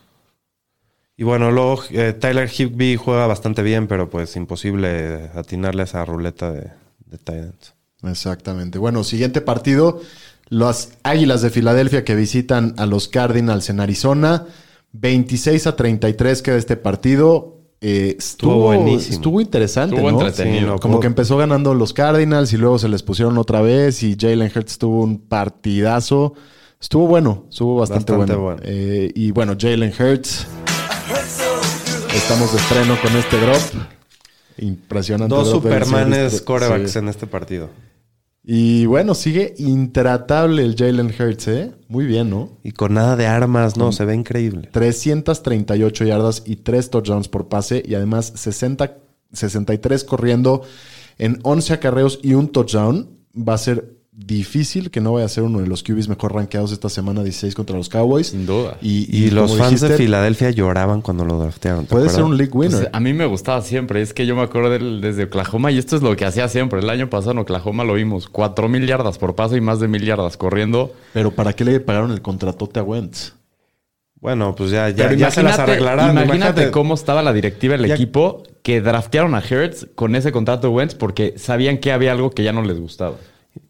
Y bueno, luego eh, Tyler Higby juega bastante bien, pero pues imposible atinarle a esa ruleta de, de tight ends. Exactamente. Bueno, siguiente partido. Las Águilas de Filadelfia que visitan a los Cardinals en Arizona. 26 a 33 queda este partido. Eh, estuvo, Estuvo buenísimo. Estuvo interesante, Estuvo ¿no? entretenido. Sí, Como que empezó ganando los Cardinals y luego se les pusieron otra vez y Jalen Hurts tuvo un partidazo. Estuvo bueno, estuvo bastante, Bastante bueno. bueno. Eh, y bueno, Jalen Hurts. Estamos de estreno con este drop. Impresionante. Dos drop Supermanes corebacks sí. en este partido. Y bueno, sigue intratable el Jalen Hurts, ¿eh? Muy bien, ¿no? Y con nada de armas, no, se ve increíble. 338 yardas y 3 touchdowns por pase y además 60, 63 corriendo en 11 acarreos y un touchdown. Va a ser difícil que no vaya a ser uno de los QBs mejor rankeados esta semana 16 contra los Cowboys. Sin duda. Y, Y, los fans de Filadelfia lloraban cuando lo draftearon. ¿te Puede ser un league winner. Pues, a mí me gustaba siempre. Es que yo me acuerdo del- desde Oklahoma y esto es lo que hacía siempre. El año pasado en Oklahoma lo vimos. Cuatro mil yardas por paso y más de mil yardas corriendo. Pero ¿para qué le pagaron el contratote a Wentz? Bueno, pues ya, ya, se las arreglarán. imagínate Imagínate cómo estaba la directiva del Ya- equipo que draftearon a Hertz con ese contrato de Wentz porque sabían que había algo que ya no les gustaba.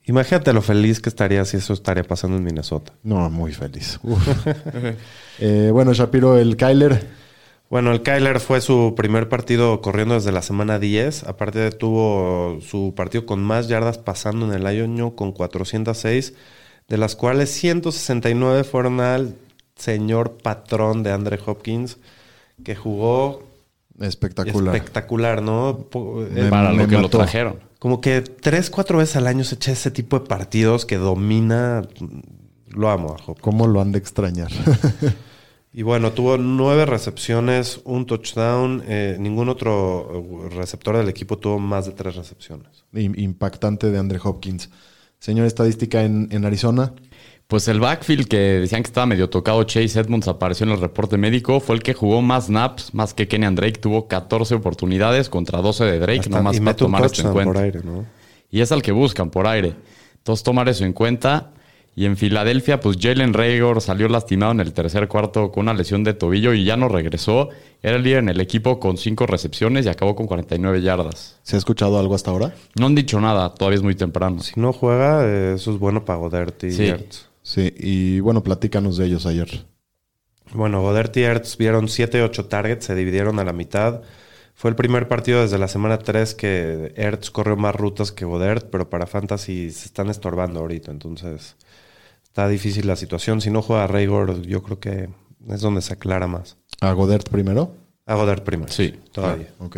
Imagínate lo feliz que estaría si eso estaría pasando en Minnesota. No, muy feliz. Eh, bueno, Shapiro, el Kyler. Bueno, el Kyler fue su primer partido corriendo desde la semana 10. Aparte tuvo su partido con más yardas pasando en el año con 406, de las cuales 169 fueron al señor patrón de Andre Hopkins, que jugó Espectacular. espectacular, ¿no? Me- para lo que lo trajeron. Como que tres, cuatro veces al año se echa ese tipo de partidos que domina. Lo amo a Hopkins. ¿Cómo lo han de extrañar? Y bueno, tuvo nueve recepciones, un touchdown. eh, ningún otro receptor del equipo tuvo más de tres recepciones. Im- Impactante de Andre Hopkins. Señor estadística en, en Arizona. Pues el backfield que decían que estaba medio tocado, Chase Edmonds apareció en el reporte médico, fue el que jugó más snaps, más que Kenyan Drake. Tuvo 14 oportunidades contra 12 de Drake, Hasta- nomás y para tomar esto en cuenta. por aire, ¿no? Y es al que buscan por aire. Entonces tomar eso en cuenta. Y en Filadelfia, pues Jalen Rager salió lastimado en el tercer cuarto con una lesión de tobillo y ya no regresó. Era el líder en el equipo con cinco recepciones y acabó con 49 yardas. ¿Se ha escuchado algo hasta ahora? No han dicho nada, todavía es muy temprano. Si no juega, eh, eso es bueno para Godert y Sí. Sí, y bueno, platícanos de ellos ayer. Bueno, Godert y Ertz vieron 7 8 targets, se dividieron a la mitad. Fue el primer partido desde la semana 3 que Ertz corrió más rutas que Godert, pero para Fantasy se están estorbando ahorita, entonces está difícil la situación. Si no juega Raygor, yo creo que es donde se aclara más. ¿A Godert primero? A Godert primero. Sí. todavía. Ok.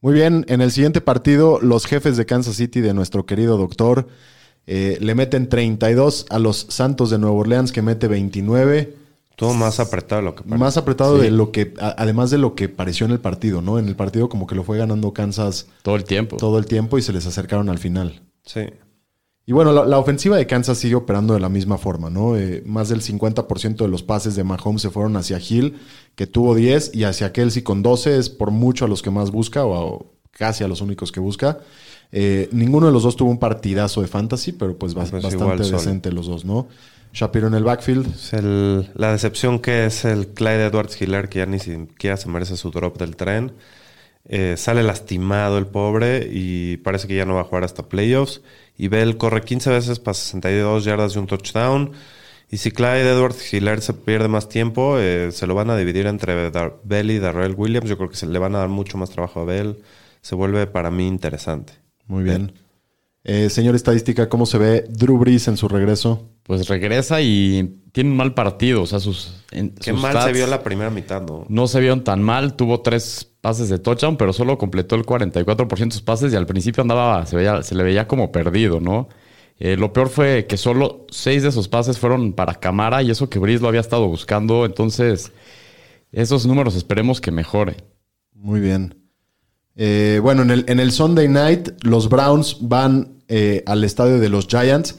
Muy bien, en el siguiente partido, los jefes de Kansas City de nuestro querido doctor eh, le meten 32 a los Santos de Nueva Orleans, que mete 29. Todo más apretado de lo que parece. Más apretado de lo que, a- además de lo que pareció en el partido, ¿no? En el partido como que lo fue ganando Kansas Todo el tiempo. todo el tiempo y se les acercaron al final. Sí. Y bueno, la, la ofensiva de Kansas sigue operando de la misma forma, ¿no? Eh, más del 50% de los pases de Mahomes se fueron hacia Hill, que tuvo 10, y hacia Kelsey con 12, es por mucho a los que más busca, o, a- o casi a los únicos que busca. Eh, ninguno de los dos tuvo un partidazo de fantasy, pero pues, Pues bastante igual decente los dos, ¿no? Shapiro en el backfield. Es el- la decepción que es el Clyde Edwards Hiller, que ya ni siquiera se merece su drop del tren. Eh, sale lastimado el pobre y parece que ya no va a jugar hasta playoffs. Y Bell corre 15 veces para 62 yardas y un touchdown. Y si Clyde Edwards Hiller se pierde más tiempo, eh, se lo van a dividir entre Dar- Bell y Darrell Williams. Yo creo que se le van a dar mucho más trabajo a Bell. Se vuelve para mí interesante. Muy bien. Eh, señor estadística, ¿cómo se ve Drew Brees en su regreso? Pues regresa y tiene un mal partido. O sea, sus. en- Qué sus mal se vio la primera mitad, ¿no? No se vieron tan mal. Tuvo tres pases de touchdown, pero solo completó el 44% de sus pases y al principio andaba, se, veía, se le veía como perdido, ¿no? Eh, lo peor fue que solo seis de esos pases fueron para Camara y eso que Brice lo había estado buscando. Entonces, esos números esperemos que mejore. Muy bien. Eh, bueno, en el, en el Sunday night, los Browns van eh, al estadio de los Giants,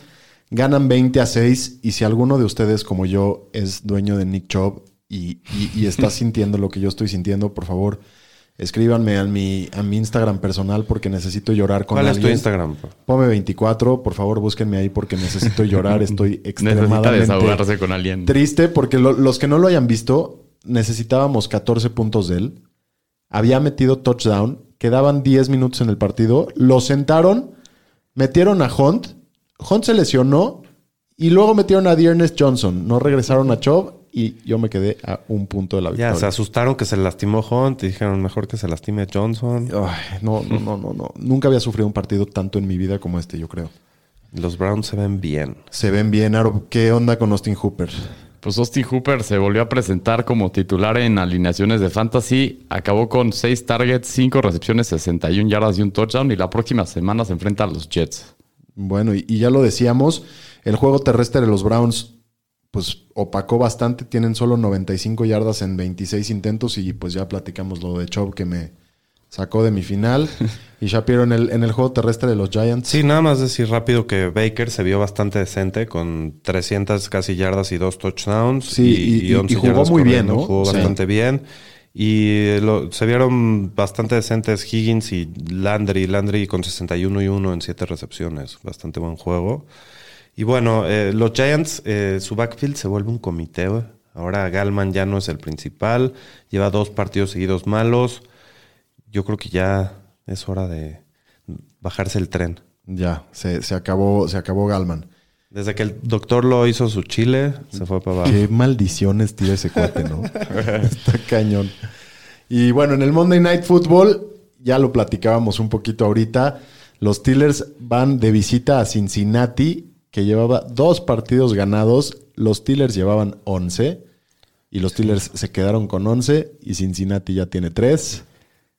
ganan 20 a 6. Y si alguno de ustedes, como yo, es dueño de Nick Chubb y, y- y está sintiendo lo que yo estoy sintiendo, por favor, escríbanme a mi, a mi Instagram personal porque necesito llorar con ¿Cuál es tu alguien. Instagram? Pome24, por favor, búsquenme ahí porque necesito llorar. Estoy Necesita extremadamente desahogarse con alguien. triste porque lo- los que no lo hayan visto, necesitábamos 14 puntos de él. Había metido touchdown, quedaban 10 minutos en el partido, lo sentaron, metieron a Hunt, Hunt se lesionó y luego metieron a Dearness Johnson. No regresaron a Chubb y yo me quedé a un punto de la Ya, victoria. se asustaron que se lastimó Hunt y dijeron mejor que se lastime Johnson. Ay, no, no, no, no, no. Nunca había sufrido un partido tanto en mi vida como este, yo creo. Los Browns se ven bien. Se ven bien, Aro. ¿Qué onda con Austin Hooper? Pues Austin Hooper se volvió a presentar como titular en alineaciones de fantasy. Acabó con 6 targets, 5 recepciones, 61 yardas y un touchdown. Y la próxima semana se enfrenta a los Jets. Bueno, y, ya lo decíamos, el juego terrestre de los Browns pues opacó bastante, tienen solo 95 yardas en 26 intentos y pues ya platicamos lo de Chubb que me sacó de mi final. y Shapiro en el, en el juego terrestre de los Giants. Sí, nada más decir rápido que Baker se vio bastante decente con 300 casi yardas y dos touchdowns. Sí, y- y- 11 y jugó muy bien. ¿no? Jugó Sí. bastante bien. Y lo- se vieron bastante decentes Higgins y Landry. Landry con 61 y 1 en 7 recepciones. Bastante buen juego. Y bueno, eh, los Giants, eh, su backfield se vuelve un comité. Ahora Galman ya no es el principal. Lleva dos partidos seguidos malos. Yo creo que ya es hora de bajarse el tren. Ya, se, se acabó, se acabó Galman. Desde que el doctor lo hizo su chile, se fue para abajo. Qué maldiciones tira ese cuate, ¿no? Está cañón. Y bueno, en el Monday Night Football, ya lo platicábamos un poquito ahorita. Los Steelers van de visita a Cincinnati, que llevaba dos partidos ganados. Los Steelers llevaban 11 y los Steelers se quedaron con 11 y Cincinnati ya tiene 3.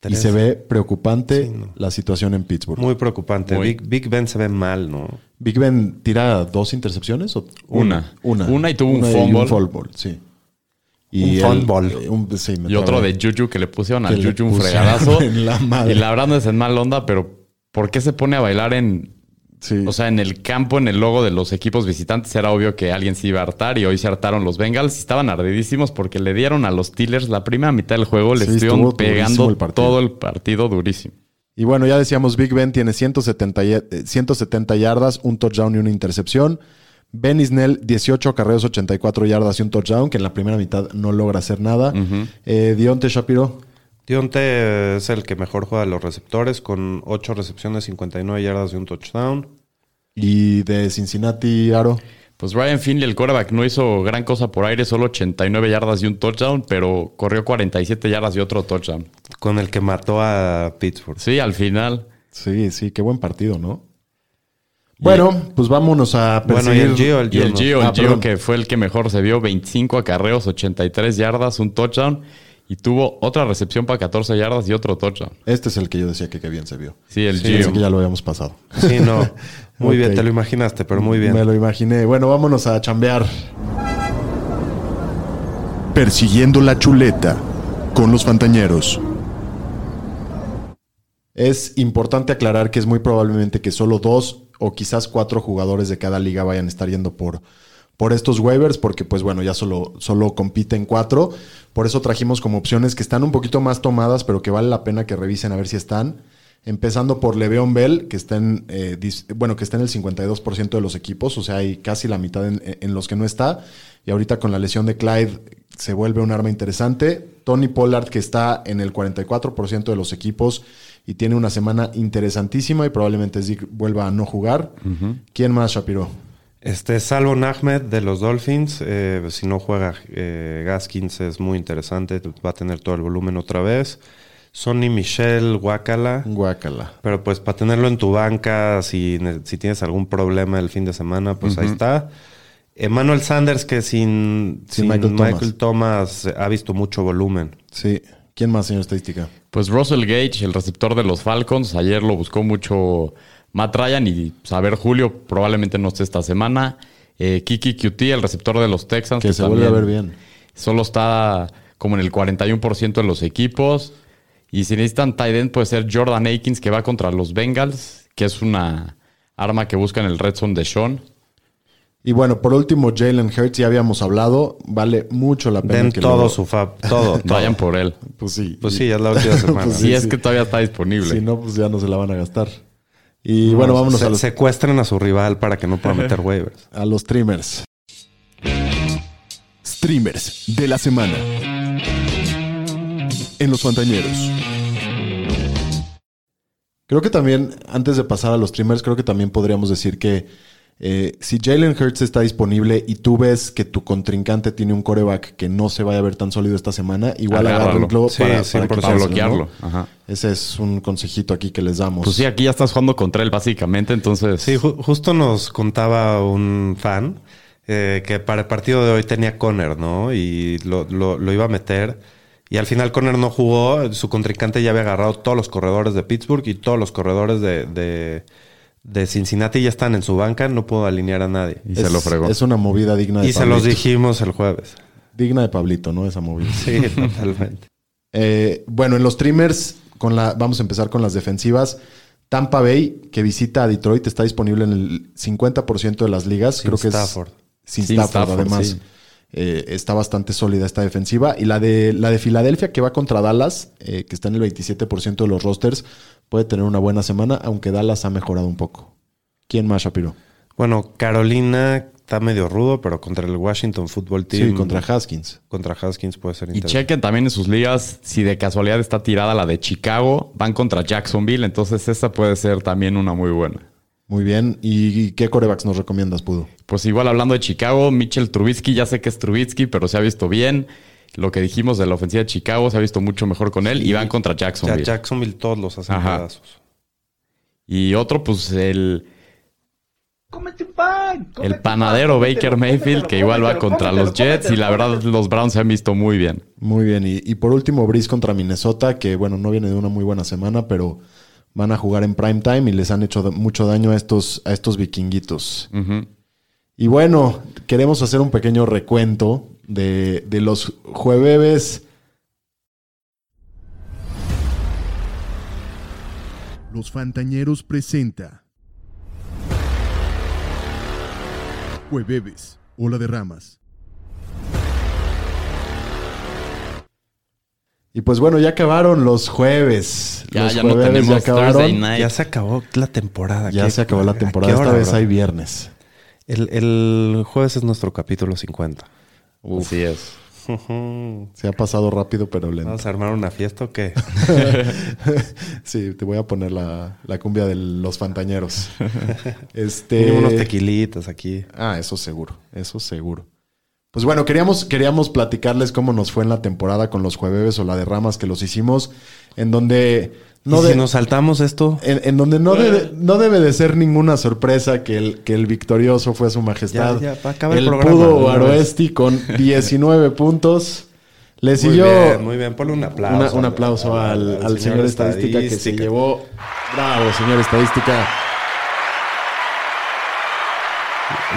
Y se ve preocupante Sí, no. la situación en Pittsburgh. Muy preocupante. Muy. Big, Big Ben se ve mal, ¿no? Big Ben tira dos intercepciones o Una. una, Una y tuvo un fumble. fumble, sí. Un fumble. eh, un- sí, me Y otro de Juju que le pusieron al Juju un fregadazo. en la madre. Y la verdad no es en mal onda, pero ¿por qué se pone a bailar en... Sí. O sea, en el campo, en el logo de los equipos visitantes, era obvio que alguien se iba a hartar y hoy se hartaron los Bengals. Estaban ardidísimos porque le dieron a los Steelers la primera mitad del juego, le Sí, estuvieron pegando el todo el partido durísimo. Y bueno, ya decíamos, Big Ben tiene 170, y- eh, 170 yardas, un touchdown y una intercepción. Ben Isnell, 18 acarreos, 84 yardas y un touchdown, que en la primera mitad no logra hacer nada. Eh, Dionte Shapiro, Dionte es el que mejor juega de los receptores, con 8 recepciones, 59 yardas y un touchdown. y de Cincinnati, Aro. Pues Ryan Finley, el quarterback, no hizo gran cosa por aire, solo 89 yardas y un touchdown, pero corrió 47 yardas y otro touchdown. Con el que mató a Pittsburgh. Sí, al final. Sí, sí, qué buen partido, ¿no? Bueno, pues vámonos a Bueno, y perseguir. el Gio, el Y el no. Gio, el Ah, Gio que fue el que mejor se vio, 25 acarreos, 83 yardas, un touchdown. Y tuvo otra recepción para 14 yardas y otro touchdown. Este es el que yo decía que qué bien se vio. Sí, el Sí, Gio. Pensé que ya lo habíamos pasado. Sí, no. Muy bien, te lo imaginaste, pero muy bien. Me lo imaginé. Bueno, vámonos a chambear. Persiguiendo la chuleta con los Fantañeros. Es importante aclarar que es muy probablemente que solo dos o quizás cuatro jugadores de cada liga vayan a estar yendo por, por estos waivers, porque pues bueno, ya solo, solo compiten cuatro. Por eso trajimos como opciones que están un poquito más tomadas, pero que vale la pena que revisen a ver si están. Empezando por Le'Veon Bell, que está en, eh, bueno, que está en el 52% de los equipos, o sea, hay casi la mitad en, en los que no está. Y ahorita con la lesión de Clyde se vuelve un arma interesante. Tony Pollard, que está en el 44% de los equipos y tiene una semana interesantísima y probablemente Zeke vuelva a no jugar. ¿Quién más, Shapiro? Este Salvo Ahmed de los Dolphins, eh, si no juega eh, Gaskins es muy interesante, va a tener todo el volumen otra vez. Sonny Michel, Wakala, Guácala. pero pues para tenerlo en tu banca, si, si tienes algún problema el fin de semana, pues ahí está. Emmanuel Sanders, que sin, Sin sin Michael Michael, Thomas. Thomas. ha visto mucho volumen. Sí. ¿Quién más, señor estadística? Pues Russell Gage, el receptor de los Falcons, ayer lo buscó mucho Matt Ryan y saber Julio probablemente no esté esta semana. Eh, Kiki QT, el receptor de los Texans. Que se vuelve a ver bien. Solo está como en el 41% de los equipos. Y si necesitan tight end puede ser Jordan Akins que va contra los Bengals, que es una arma que busca en el red zone de Sean. Y bueno, por último, Jalen Hurts, ya habíamos hablado, vale mucho la pena Den que todo lo- su fab, todo. todo. Vayan por él. Pues sí. Pues sí, ya es la última semana. Pues Si es sí. que todavía está disponible. Si no, pues ya no se la van a gastar. Y bueno, vámonos Se- a los, Secuestren a su rival para que no pueda meter waivers. a los streamers. Streamers de la semana. En los Fantañeros. Creo que también, antes de pasar a los streamers, creo que también podríamos decir que eh, si Jalen Hurts está disponible y tú ves que tu contrincante tiene un coreback que no se vaya a ver tan sólido esta semana, igual agárrenlo Sí, para, 100%. para, Para quitárselo, bloquearlo. ¿no? Ajá. Ese es un consejito aquí que les damos. Pues sí, aquí ya estás jugando contra él básicamente, entonces... Sí, ju- justo nos contaba un fan eh, que para el partido de hoy tenía Conner, ¿no? Y lo, lo- lo iba a meter. Y al final Conner no jugó. Su contrincante ya había agarrado todos los corredores de Pittsburgh y todos los corredores de, de, de Cincinnati ya están en su banca. No pudo alinear a nadie. y se lo fregó. Es una movida digna de Y se los dijimos el jueves. Digna de Pablito, ¿no? Esa movida. Sí, totalmente. Eh, bueno, en los streamers, con la, vamos a empezar con las defensivas. Tampa Bay, que visita a Detroit, está disponible en el 50% de las ligas. Sin Creo que Stafford. es sin, Sin Stafford, Stafford, además. sí. Eh, está bastante sólida esta defensiva. Y la de, la de Filadelfia, que va contra Dallas, eh, que está en el 27% de los rosters, puede tener una buena semana, aunque Dallas ha mejorado un poco. ¿Quién más, Shapiro? Bueno, Carolina está medio rudo, pero contra el Washington Football Team. Sí, contra Haskins. Contra Haskins puede ser Y chequen también en sus ligas si de casualidad está tirada la de Chicago, van contra Jacksonville, entonces esta puede ser también una muy buena. Muy bien. ¿Y qué corebacks nos recomiendas, Pudo? Pues igual hablando de Chicago, Mitchell Trubisky, ya sé que es Trubisky, pero se ha visto bien. Lo que dijimos de la ofensiva de Chicago se ha visto mucho mejor con él y van contra Ya Jacksonville. Jacksonville todos los hacen Ajá. pedazos. Y otro, pues el, Cómete un pan. el cómete panadero pan, Baker Mayfield, que igual va contra los Jets y la verdad los Browns se han visto muy bien. Muy bien. Y, y por último, Breeze contra Minnesota, que bueno, no viene de una muy buena semana, pero van a jugar en prime time y les han hecho mucho daño a estos, a estos vikinguitos. Y bueno, queremos hacer un pequeño recuento de, de los jueves. Los Fantañeros presenta. Jueves. Ola de ramas. Y pues bueno, ya acabaron los jueves. Ya, los ya no jueves tenemos Thursday night. Ya se acabó la temporada. Ya ¿Qué- se acabó la temporada. hora, Esta vez bro? hay viernes. El, el jueves es nuestro capítulo 50. Así es. Se ha pasado rápido, pero lento. ¿Vamos a armar una fiesta o qué? sí, te voy a poner la, la cumbia de los fantañeros. este. Unos tequilitas aquí. Ah, eso seguro, eso seguro. Pues bueno, queríamos, queríamos platicarles cómo nos fue en la temporada con los jueves o la de ramas que los hicimos, en donde no, ¿Y de- si nos saltamos esto, en, en donde no, debe, no debe de ser ninguna sorpresa que el, que el victorioso fue su majestad. Ya, ya, acaba el el programa, Pudo de. Aroesti con 19 puntos. Le muy siguió bien, muy bien. Ponle un aplauso. una- un aplauso al, al señor, estadística, que se llevó. Bravo, señor estadística.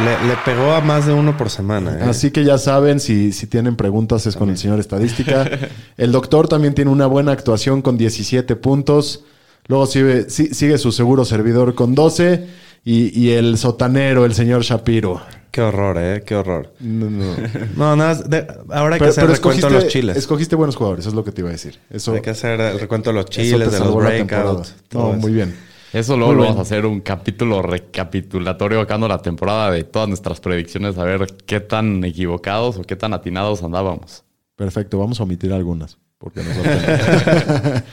Le, le pegó a más de uno por semana. ¿eh? Así que ya saben, si, si tienen preguntas es con el señor estadística. El doctor también tiene una buena actuación con 17 puntos. Luego sigue, si- sigue su seguro servidor con 12. Y, y el sotanero, el señor Shapiro. Qué horror, ¿eh? Qué horror. No, no. No, nada, más de- ahora hay que Pero, hacer pero el recuento de los chiles. escogiste buenos jugadores, es lo que te iba a decir. Eso, Hay que hacer el recuento de los chiles, de los breakouts. No, muy bien. Eso luego Muy lo vamos a hacer un capítulo recapitulatorio acabando la temporada de todas nuestras predicciones, a ver qué tan equivocados o qué tan atinados andábamos. Perfecto, vamos a omitir algunas. Porque nosotros...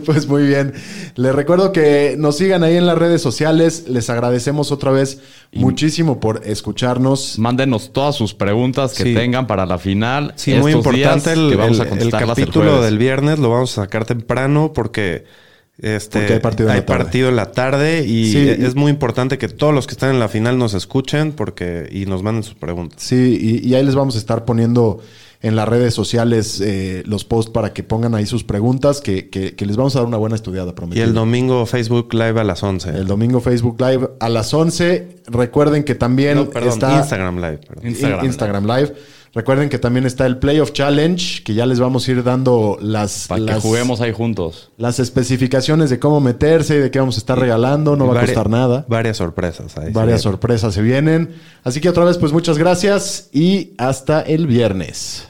pues muy bien. Les recuerdo que nos sigan ahí en las redes sociales. Les agradecemos otra vez muchísimo por escucharnos. Mándenos todas sus preguntas que Sí. tengan para la final. Sí, muy estos días, importante el, que vamos a el- capítulo del viernes lo vamos a sacar temprano porque Este, Porque hay partido en la tarde. partido en la tarde y Sí, es y- muy importante que todos los que están en la final nos escuchen porque y nos manden sus preguntas. Sí, y, y ahí les vamos a estar poniendo en las redes sociales eh, los posts para que pongan ahí sus preguntas, que, que- que les vamos a dar una buena estudiada, Y prometido. el domingo Facebook Live a las 11. El domingo Facebook Live a las 11. Recuerden que también No, perdón, está Instagram Live. perdón. Instagram. Instagram, Live. Recuerden que también está el Playoff Challenge, que ya les vamos a ir dando las, Para que juguemos ahí juntos. las especificaciones de cómo meterse y de qué vamos a estar regalando. No va a costar nada. Varias sorpresas ahí. Varias sorpresas se vienen. Así que otra vez, pues muchas gracias y hasta el viernes.